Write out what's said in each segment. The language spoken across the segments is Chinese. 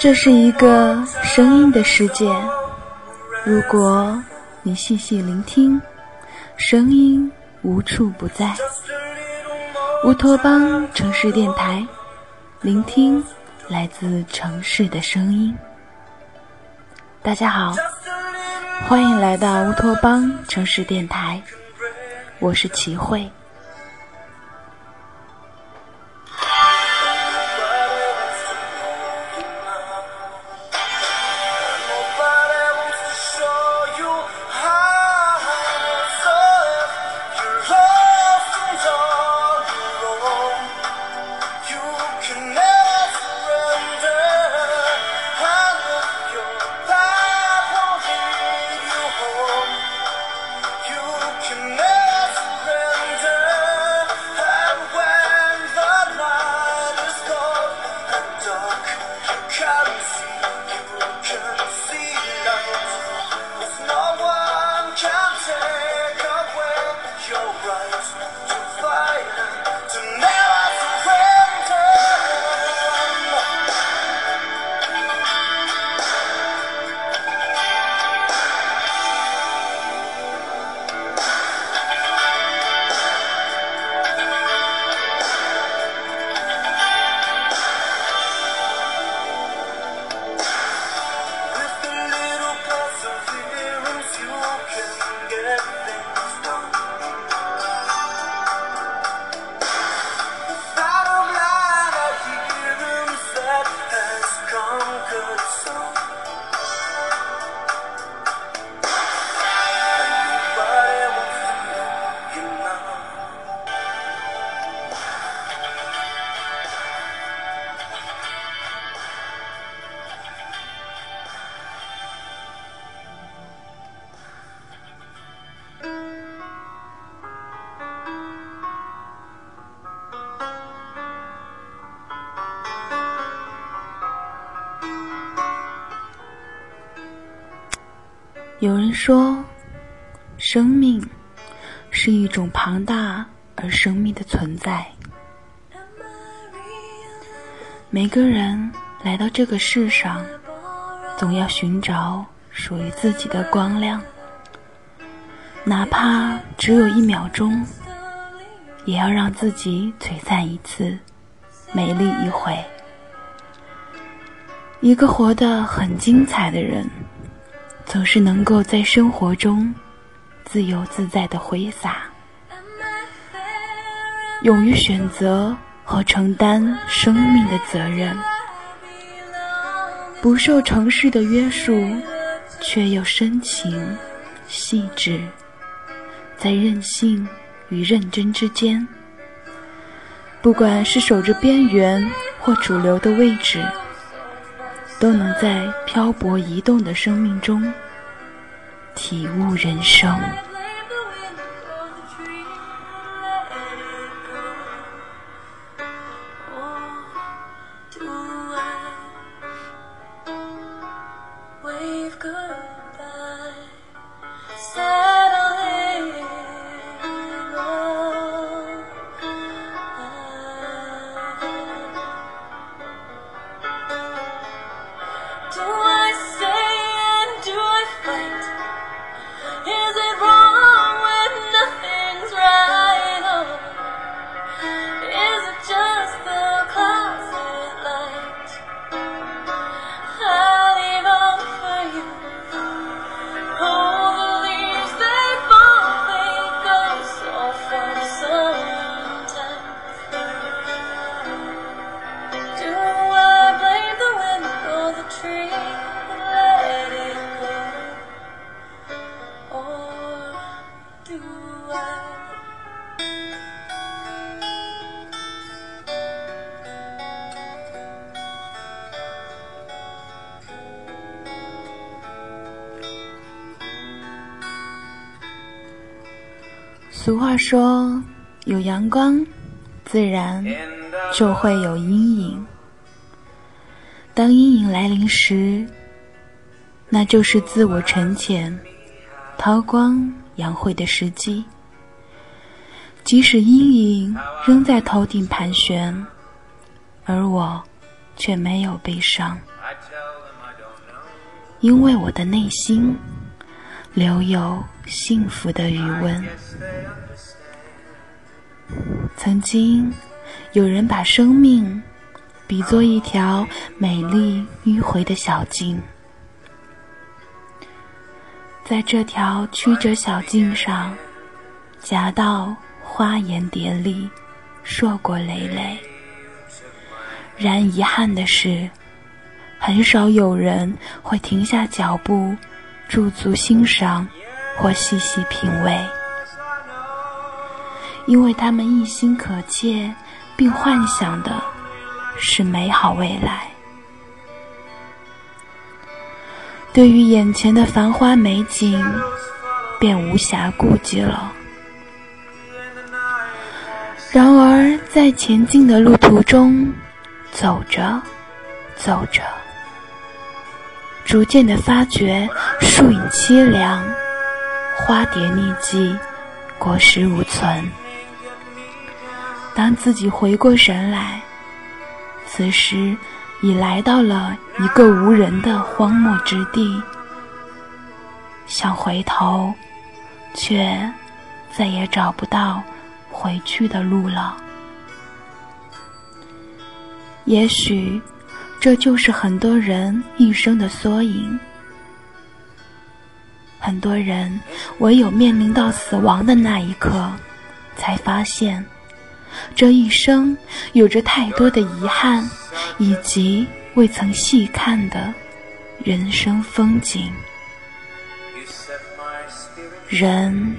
这是一个声音的世界，如果你细细聆听，声音无处不在。乌托邦城市电台，聆听来自城市的声音。大家好，欢迎来到乌托邦城市电台，我是齐慧。有人说，生命是一种庞大而神秘的存在。每个人来到这个世上，总要寻找属于自己的光亮，哪怕只有一秒钟，也要让自己璀璨一次，美丽一回。一个活得很精彩的人。总是能够在生活中自由自在的挥洒，勇于选择和承担生命的责任，不受城市的约束，却又深情细致，在任性与认真之间，不管是守着边缘或主流的位置。都能在漂泊移动的生命中体悟人生。俗话说：“有阳光，自然就会有阴影。当阴影来临时，那就是自我沉潜、韬光养晦的时机。即使阴影仍在头顶盘旋，而我却没有悲伤。”因为我的内心留有幸福的余温。曾经有人把生命比作一条美丽迂回的小径，在这条曲折小径上，夹道花颜蝶丽，硕果累累。然遗憾的是，很少有人会停下脚步，驻足欣赏或细细品味。因为他们一心可切，并幻想的是美好未来。对于眼前的繁花美景，便无暇顾及了。然而，在前进的路途中，走着，走着，逐渐的发觉树影凄凉，花蝶匿迹，果实无存。当自己回过神来，此时已来到了一个无人的荒漠之地。想回头，却再也找不到回去的路了。也许，这就是很多人一生的缩影。很多人唯有面临到死亡的那一刻，才发现。这一生有着太多的遗憾，以及未曾细看的人生风景。人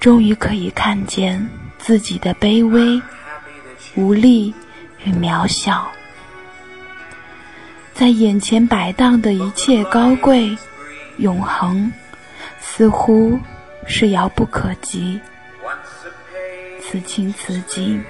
终于可以看见自己的卑微、无力与渺小，在眼前摆荡的一切高贵、永恒，似乎是遥不可及。此情此景，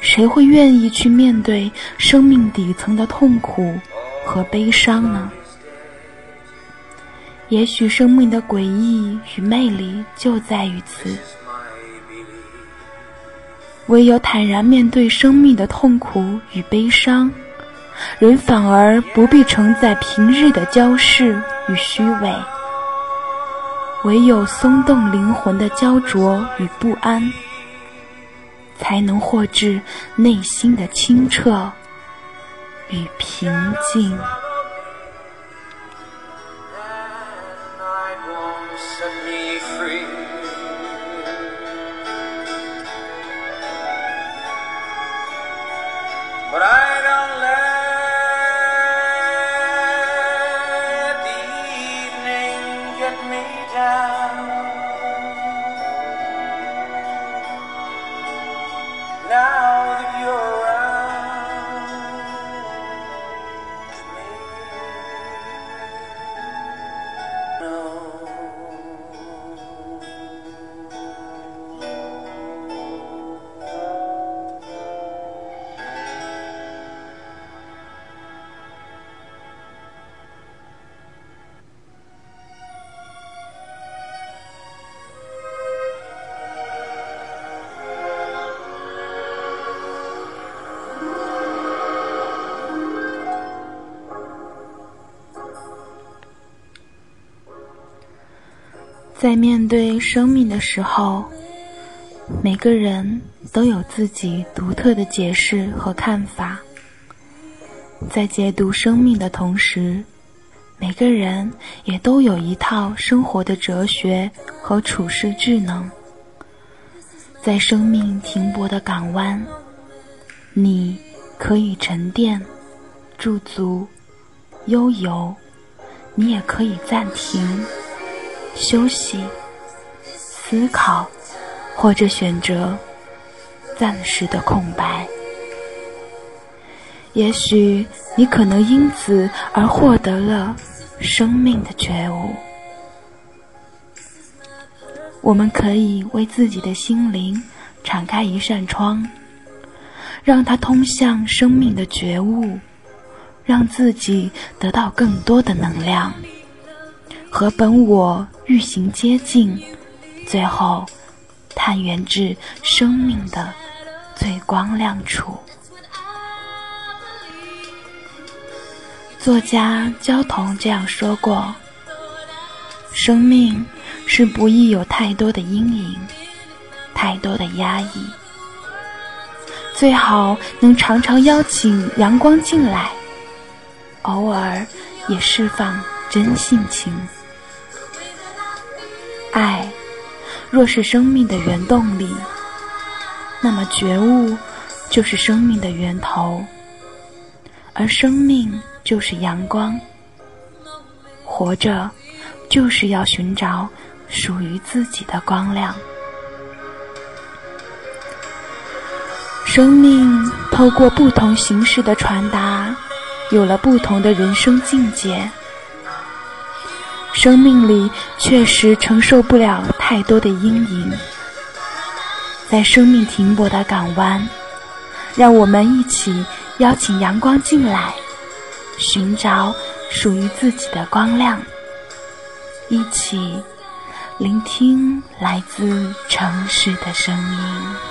谁会愿意去面对生命底层的痛苦和悲伤呢？也许生命的诡异与魅力就在于此。唯有坦然面对生命的痛苦与悲伤，人反而不必承载平日的骄饰与虚伪。唯有松动灵魂的焦灼与不安。才能获知内心的清澈与平静。在面对生命的时候，每个人都有自己独特的解释和看法。在解读生命的同时，每个人也都有一套生活的哲学和处世智能。在生命停泊的港湾，你可以沉淀、驻足、悠游；你也可以暂停。休息、思考，或者选择暂时的空白。也许你可能因此而获得了生命的觉悟。我们可以为自己的心灵敞开一扇窗，让它通向生命的觉悟，让自己得到更多的能量。和本我愈行接近，最后探源至生命的最光亮处。作家焦桐这样说过：“生命是不易有太多的阴影，太多的压抑。最好能常常邀请阳光进来，偶尔也释放真性情。爱，若是生命的原动力，那么觉悟就是生命的源头，而生命。”就是阳光，活着就是要寻找属于自己的光亮。生命透过不同形式的传达，有了不同的人生境界。生命里确实承受不了太多的阴影，在生命停泊的港湾，让我们一起邀请阳光进来。寻找属于自己的光亮，一起聆听来自城市的声音。